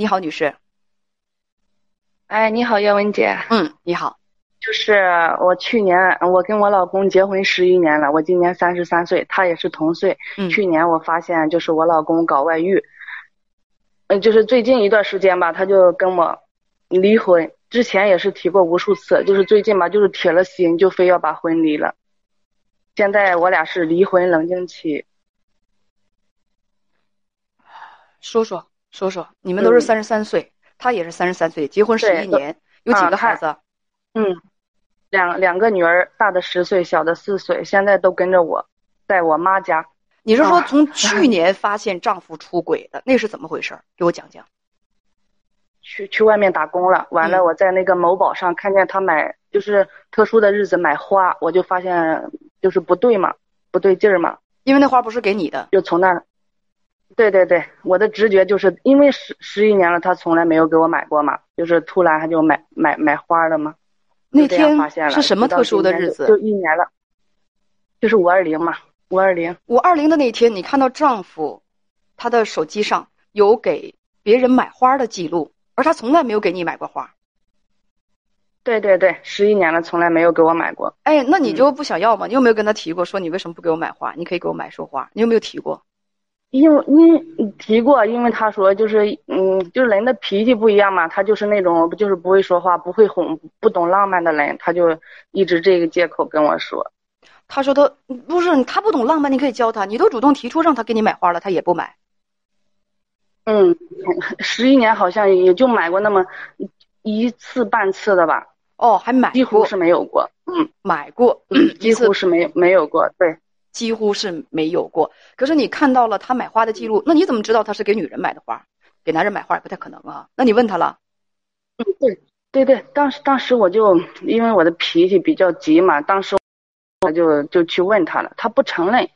你好，女士。哎，你好，叶文姐。嗯，你好。就是我去年我跟我老公结婚十一年了，我今年三十三岁，他也是同岁。嗯去年我发现就是我老公搞外遇，嗯，就是最近一段时间吧，他就跟我离婚。之前也是提过无数次，就是最近吧，就是铁了心，就非要把婚离了。现在我俩是离婚冷静期。说说说说，你们都是嗯三十三岁，他也是三十三岁，结婚十一年，有几个孩子？嗯，两两个女儿，大的十岁，小的四岁，现在都跟着我，在我妈家。你是说啊从 去年发现丈夫出轨的，那是怎么回事？给我讲讲。去去外面打工了，完了嗯我在那个某宝上看见他买，就是特殊的日子买花，我就发现就是不对嘛，不对劲儿嘛，因为那花不是给你的，就从那儿，对对对，我的直觉就是因为十十一年了，他从来没有给我买过嘛，就是突然他就买买买花了嘛，那天是什么特殊的日子？就就一年了，就是五二零嘛，五二零，五二零的那天，你看到丈夫，他的手机上有给别人买花的记录，而他从来没有给你买过花。对对对，十一年了，从来没有给我买过。哎，那你嗯就不想要吗？你有没有跟他提过，说你为什么不给我买花？你可以给我买束花，你有没有提过？因为因为提过，因为他说就是嗯，就是人的脾气不一样嘛，他就是那种就是不会说话、不会哄、不懂浪漫的人，他就一直这个借口跟我说。他说他不是他不懂浪漫，你可以教他。你都主动提出让他给你买花了，他也不买。嗯，十一年好像也就买过那么一一次半次的吧，哦，还买过，几乎是没有过。嗯，买过，一几乎是没没有过。对，几乎是没有过。可是你看到了他买花的记录，那你怎么知道他是给女人买的花？给男人买花也不太可能啊。那你问他了？嗯对对对，当时当时我就因为我的脾气比较急嘛，当时我就就去问他了，他不承认。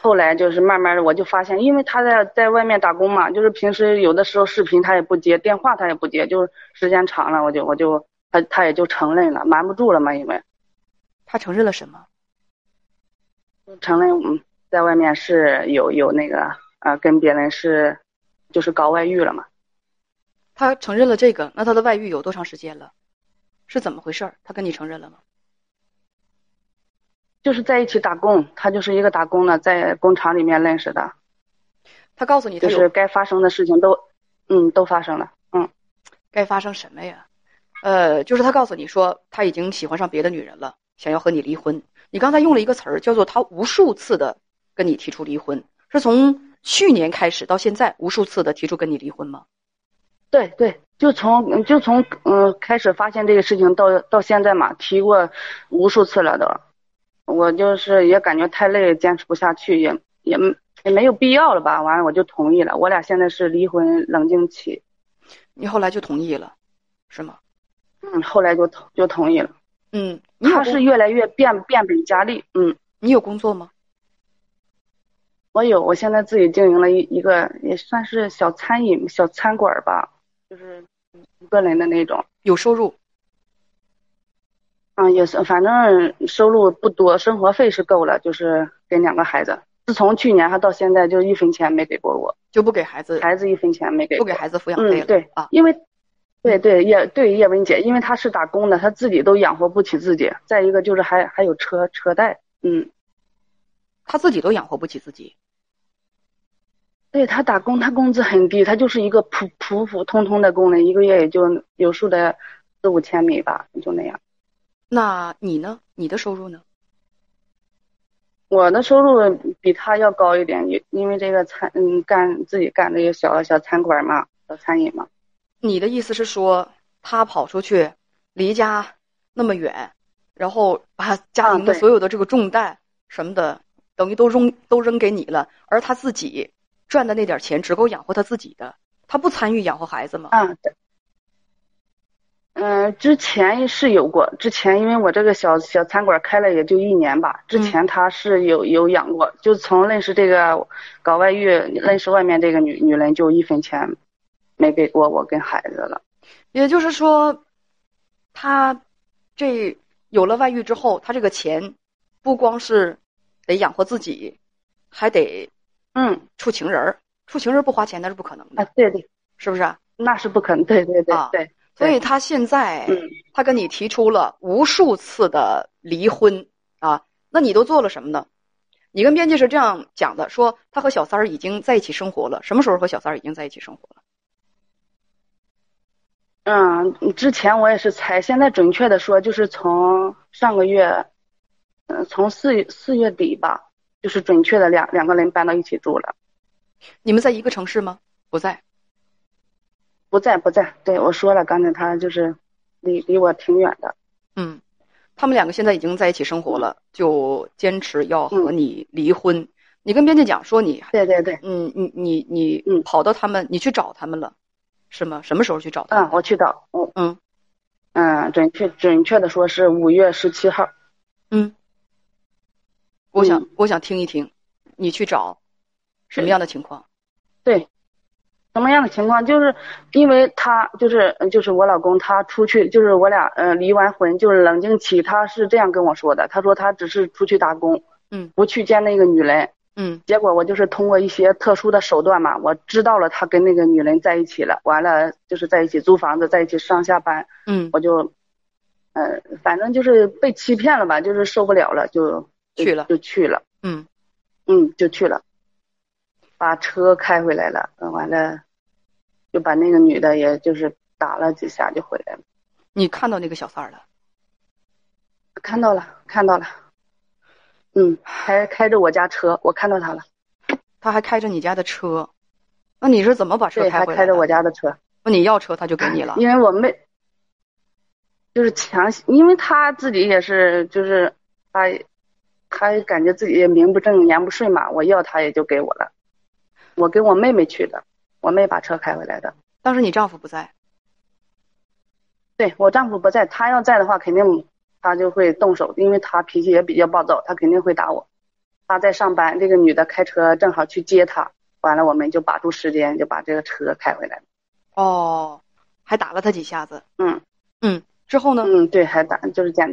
后来就是慢慢的，我就发现，因为他在在外面打工嘛，就是平时有的时候视频他也不接，电话他也不接，就是时间长了，我就我就他他也就承认了，瞒不住了嘛，因为他承认了什么？承认嗯，在外面是有有那个呃跟别人是就是搞外遇了嘛，他承认了这个，那他的外遇有多长时间了？是怎么回事儿？他跟你承认了吗？就是在一起打工，他就是一个打工的，在工厂里面认识的，他告诉你他就是该发生的事情都嗯都发生了，嗯。该发生什么呀？呃，就是他告诉你说他已经喜欢上别的女人了，想要和你离婚。你刚才用了一个词儿，叫做他无数次的跟你提出离婚，是从去年开始到现在无数次的提出跟你离婚吗？对对，就从就从嗯、开始发现这个事情到到现在嘛，提过无数次了都。我就是也感觉太累，坚持不下去，也也也没有必要了吧。完了我就同意了，我俩现在是离婚冷静期。你后来就同意了，是吗？嗯，后来就同就同意了。嗯，你他是越来越变变本加厉。嗯，你有工作吗？我有，我现在自己经营了一一个也算是小餐饮小餐馆吧，就是一个人的那种。有收入？嗯，也是，反正收入不多，生活费是够了，就是给两个孩子。自从去年还到现在，就一分钱没给过我，就不给孩子孩子一分钱没给。不给孩子抚养费了、嗯，对啊？因为，对对叶对叶文姐，因为她是打工的，她自己都养活不起自己。再一个就是还还有车车贷，嗯，她自己都养活不起自己。对她打工，她工资很低，她就是一个普普普通通的工人，一个月也就有数的四五千米吧，就那样。那你呢？你的收入呢？我的收入比他要高一点，因因为这个餐嗯干自己干这个小小餐馆嘛，小餐饮嘛。你的意思是说，他跑出去，离家那么远，然后把家庭的所有的这个重担什么的，等于都扔都扔给你了，而他自己赚的那点钱只够养活他自己的，他不参与养活孩子吗？啊，对。嗯、之前是有过，之前因为我这个小小餐馆开了也就一年吧，之前他是有有养过，就从认识这个搞外遇，认识外面这个女女人，就一分钱没给过我跟孩子了。也就是说，他这有了外遇之后，他这个钱不光是得养活自己，还得嗯处情人儿。处情人不花钱那是不可能的啊，，对对是不是啊？那是不可能，对对对啊对，所以他现在嗯，他跟你提出了无数次的离婚啊，那你都做了什么呢？你跟编辑是这样讲的，说他和小三儿已经在一起生活了，什么时候和小三儿已经在一起生活了？嗯，之前我也是猜，现在准确的说，就是从上个月，嗯，从四四月底吧，就是准确的两两个人搬到一起住了，你们在一个城市吗？不在。不在不在，对我说了，刚才他就是离离我挺远的，嗯，他们两个现在已经在一起生活了，就坚持要和你离婚。你跟编辑讲说你，对对对，嗯，你你你嗯跑到他们，你去找他们了，是吗？什么时候去找他？嗯，我去找，我嗯嗯，准确准确的说是五月十七号，嗯，我想嗯我想听一听，你去找什么样的情况？对，什么样的情况？就是因为他就是呃就是我老公他出去，就是我俩呃离完婚就是冷静期，他是这样跟我说的，他说他只是出去打工，嗯不去见那个女人。嗯。结果我就是通过一些特殊的手段嘛，我知道了他跟那个女人在一起了，完了就是在一起租房子，在一起上下班，嗯，我就，呃，反正就是被欺骗了吧，就是受不了了，就就去了。就去了，嗯。嗯，就去了，把车开回来了，呃完了，就把那个女的也就是打了几下就回来了，你看到那个小三儿了？看到了，看到了，嗯，还开着我家车，我看到他了，他还开着你家的车，那你是怎么把车对，开回来还开着我？家的车。那你要车他就给你了？因为我妹就是强行，因为他自己也是，就是他他感觉自己也名不正言不顺嘛，我要他也就给我了。我跟我妹妹去的，我妹把车开回来的。当时你丈夫不在，对我丈夫不在，他要在的话，肯定他就会动手，因为他脾气也比较暴躁，他肯定会打我。他在上班，这个女的开车正好去接他，完了我们就把住时间，就把这个车开回来了。哦，还打了他几下子。嗯。嗯，之后呢？嗯，对，还打就是这样。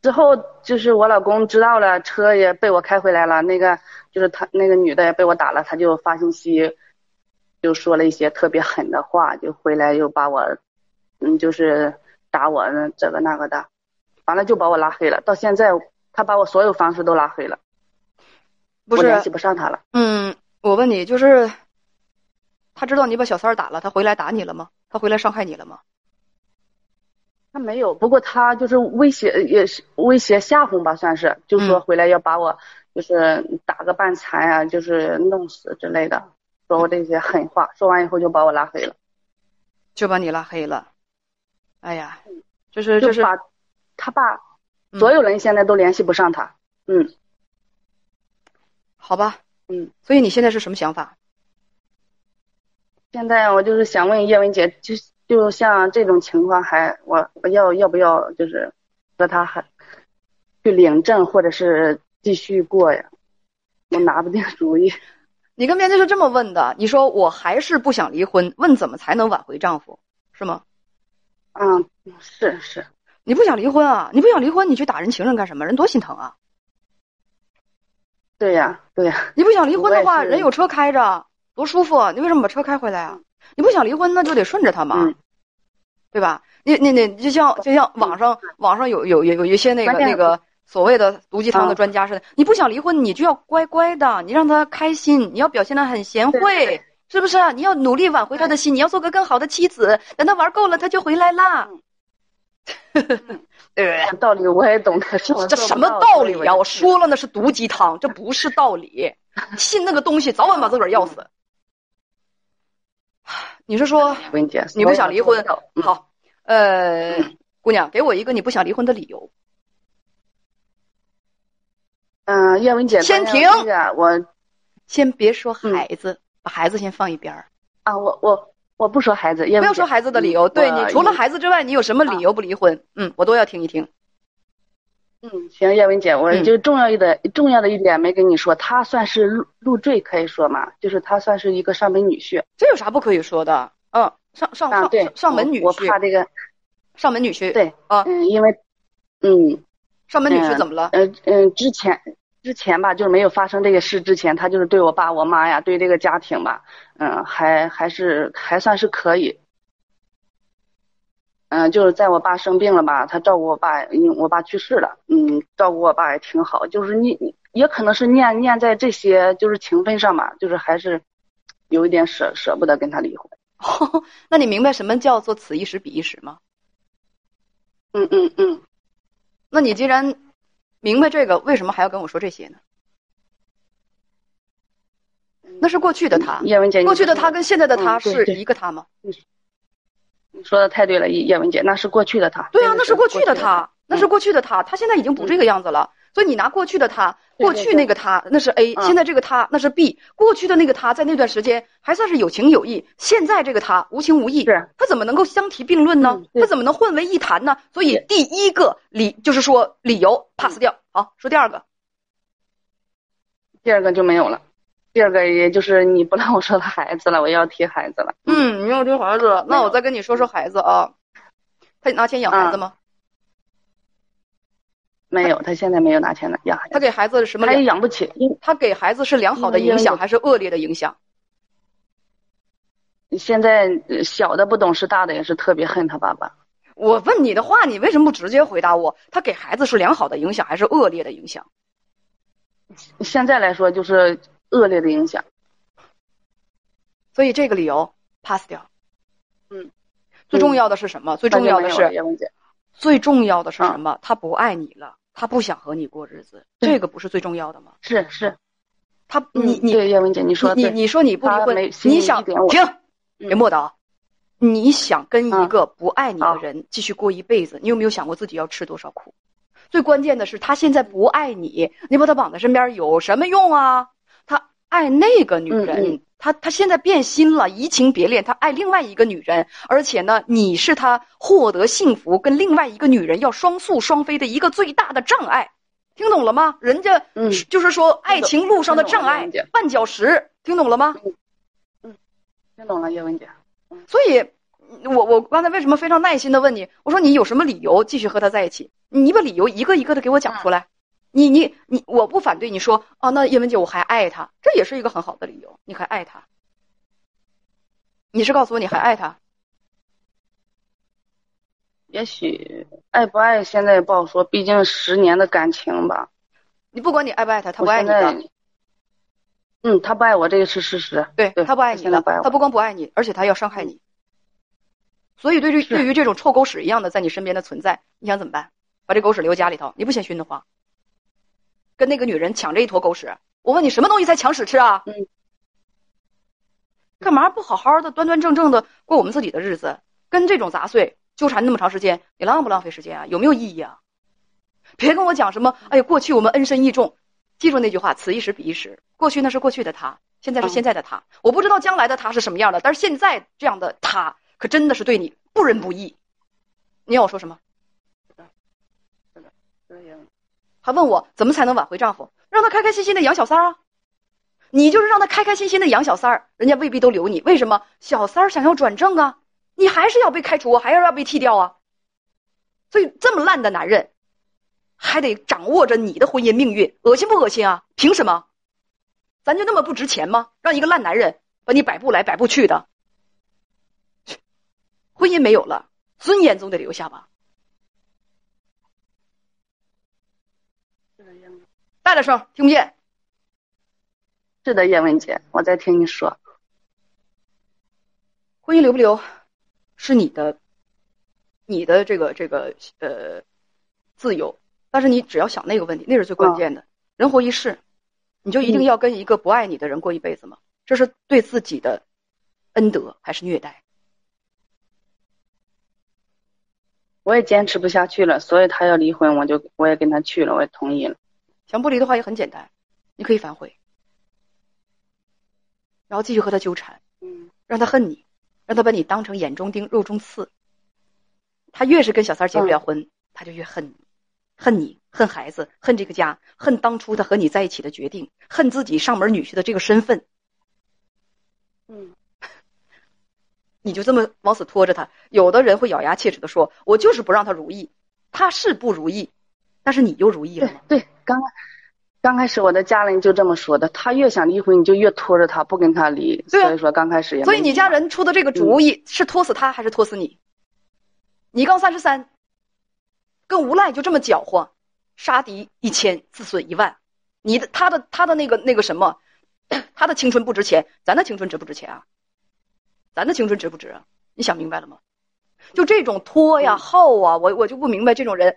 之后就是我老公知道了，车也被我开回来了，那个就是他那个女的也被我打了，他就发信息，就说了一些特别狠的话，就回来又把我，嗯，就是打我这个那个的，完了就把我拉黑了。到现在他把我所有方式都拉黑了，不我联系是，不上他了。嗯，我问你，就是他知道你把小三儿打了，他回来打你了吗？他回来伤害你了吗？他没有，不过他就是威胁，也是威胁吓唬吧，算是，就说嗯回来要把我就是打个半残啊，就是弄死之类的，说我这些狠话，说完以后就把我拉黑了，就把你拉黑了。哎呀，就是就是把他爸嗯所有人现在都联系不上他，嗯好吧？嗯，所以你现在是什么想法？现在我就是想问叶文姐，就就像这种情况还我我要要不要就是和他还去领证或者是继续过呀？我拿不定主意。你跟编辑是这么问的，你说我还是不想离婚，问怎么才能挽回丈夫，是吗？嗯，是是，你不想离婚啊？你不想离婚，你去打人情人干什么？人多心疼啊！对呀对呀。你不想离婚的话，人有车开着，多舒服！你为什么把车开回来啊？你不想离婚，那就得顺着他嘛，嗯对吧？你你你就像就像网上网上有有有有一些那个那个所谓的毒鸡汤的嗯专家似的，你不想离婚，你就要乖乖的，你让他开心，你要表现的很贤惠，是不是啊？你要努力挽回他的心，你要做个更好的妻子，等他玩够了，他就回来啦。对，道理我也懂，可是我这什么道理呀、我说了，那是毒鸡汤，这不是道理。信那个东西，早晚把自个儿要死。你是说你不想离婚好？呃，姑娘，给我一个你不想离婚的理由。嗯，燕文姐，先停那个我先别说嗯孩子，把孩子先放一边儿，啊，我我我不说孩子，叶文姐不要说孩子的理由。对你除了孩子之外，你有什么理由不离婚？嗯，我都要听一听。嗯，行，叶文姐，我嗯就重要一的、重要的一点没跟你说，他算是入入赘，可以说嘛，就是他算是一个上门女婿这有啥不可以说的？嗯，上上啊，对上上，门女我我怕，这个，上门女婿。对啊嗯，因为，嗯上门女婿嗯怎么了？呃嗯，之前之前吧，就是没有发生这个事之前，他就是对我爸我妈呀，对这个家庭吧，嗯，还还是还算是可以。嗯，就是在我爸生病了吧，他照顾我爸，因为我爸去世了，嗯，照顾我爸也挺好。就是你也可能是念念在这些就是情分上吧，就是还是有一点舍舍不得跟他离婚。那你明白什么叫做此一时彼一时吗？嗯嗯嗯。那你既然明白这个，为什么还要跟我说这些呢？那是过去的他，叶文姐，过去的他跟现在的他是一个他吗？你说的太对了，叶文姐，那是过去的他。对啊，那是过去的他，那是过去的他，他现在已经不这个样子了。所以你拿过去的他，过去那个他那是 A，现在这个他那是 B。过去的那个他在那段时间还算是有情有义，现在这个他无情无义，他怎么能够相提并论呢？他怎么能混为一谈呢？所以第一个理就是说理由 pass 掉。好，说第二个，第二个就没有了。第二个，也就是你不让我说的孩子了，我要提孩子了。嗯，你要提孩子，那我再跟你说说孩子啊。他拿钱养孩子吗？没有，他现在没有拿钱来养孩子。他给孩子什么？他也养不起。他给孩子是良好的影响还是恶劣的影响？现在小的不懂事，大的也是特别恨他爸爸。我问你的话，你为什么不直接回答我？他给孩子是良好的影响还是恶劣的影响？现在来说就是。恶劣的影响，所以这个理由 pass 掉。嗯，最重要的是什么？最重要的是最重要的是什么？他不爱你了，他不想和你过日子，这个不是最重要的吗？是是，他你你叶文姐，你说你你说你不离婚，你想停？别磨叨，你想跟一个不爱你的人继续过一辈子，你有没有想过自己要吃多少苦？最关键的是，他现在不爱你，你把他绑在身边有什么用啊？他爱那个女人，他他现在变心了，移情别恋，他爱另外一个女人，而且呢，你是他获得幸福跟另外一个女人要双宿双飞的一个最大的障碍，听懂了吗？人家嗯，就是说爱情路上的障碍，绊脚石，听懂了吗？嗯，听懂了，叶文姐。所以，我我刚才为什么非常耐心的问你？我说你有什么理由继续和他在一起？你把理由一个一个的给我讲出来。你你你，我不反对你说哦，那叶文姐我还爱他，这也是一个很好的理由。你还爱他？你是告诉我你还爱他？也许爱不爱现在也不好说，毕竟十年的感情吧。你不管你爱不爱他，他不爱你的。嗯，他不爱我，这个是事实。对他不爱你了，他不光不爱你，而且他要伤害你。所以对于对于这种臭狗屎一样的在你身边的存在，你想怎么办？把这狗屎留家里头，你不嫌熏得慌？跟那个女人抢这一坨狗屎，我问你什么东西才抢屎吃啊？嗯，干嘛不好好的端端正正的过我们自己的日子？跟这种杂碎纠缠那么长时间，你浪不浪费时间啊？有没有意义啊？别跟我讲什么，哎呀，过去我们恩深义重，记住那句话，此一时彼一时。过去那是过去的他，现在是现在的他。我不知道将来的他是什么样的，但是现在这样的他，可真的是对你不仁不义。你要我说什么？还问我怎么才能挽回丈夫？让他开开心心的养小三儿啊！你就是让他开开心心的养小三儿，人家未必都留你。为什么？小三儿想要转正啊，你还是要被开除，还是要被踢掉啊？所以这么烂的男人，还得掌握着你的婚姻命运，恶心不恶心啊？凭什么？咱就那么不值钱吗？让一个烂男人把你摆布来摆布去的，婚姻没有了，尊严总得留下吧？大点声，听不见。是的，叶文姐，我在听你说。婚姻留不留，是你的，你的这个这个呃自由。但是你只要想那个问题，那是最关键的。人活一世，你就一定要跟一个不爱你的人过一辈子吗？这是对自己的恩德还是虐待？我也坚持不下去了，所以他要离婚，我就我也跟他去了，我也同意了。想不离的话也很简单，你可以反悔，然后继续和他纠缠，嗯，让他恨你，让他把你当成眼中钉、肉中刺。他越是跟小三结不了婚，他就越恨你，恨你，恨孩子，恨这个家，恨当初他和你在一起的决定，恨自己上门女婿的这个身份。嗯，你就这么往死拖着他。有的人会咬牙切齿的说：“我就是不让他如意。”他是不如意。但是你又如意了吗？对，刚刚刚开始我的家人就这么说的，他越想离婚，你就越拖着他不跟他离。对啊所以说刚开始也所以你家人出的这个主嗯意是拖死他还是拖死你？你刚三十三，跟无赖就这么搅和，杀敌一千，自损一万，你的他的他的那个那个什么，他的青春不值钱，咱的青春值不值钱啊？咱的青春值不值啊？你想明白了吗？就这种拖呀嗯耗啊，我我就不明白这种人。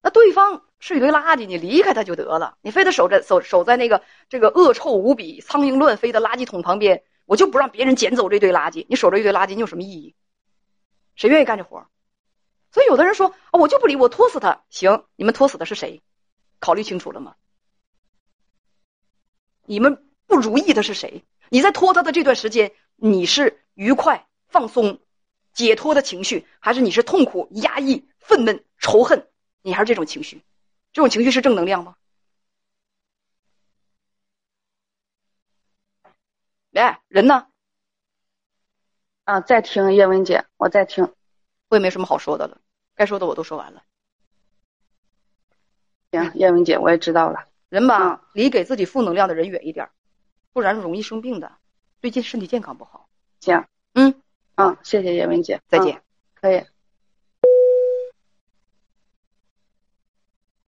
那对方是一堆垃圾，你离开他就得了，你非得守着守守在那个这个恶臭无比、苍蝇乱飞的垃圾桶旁边，我就不让别人捡走这堆垃圾。你守着一堆垃圾，你有什么意义？谁愿意干这活儿？所以有的人说啊，我就不理，我拖死他。行，你们拖死的是谁？考虑清楚了吗？你们不如意的是谁？你在拖他的这段时间，你是愉快、放松、解脱的情绪，还是你是痛苦、压抑、愤懑、仇恨？你还是这种情绪？这种情绪是正能量吗？哎，人呢？啊，在听叶文姐，我在听。我也没什么好说的了，该说的我都说完了。行，叶文姐，我也知道了。人吧嗯，离给自己负能量的人远一点，不然容易生病的。最近身体健康不好。行，嗯，嗯，谢谢叶文姐，再见。嗯可以。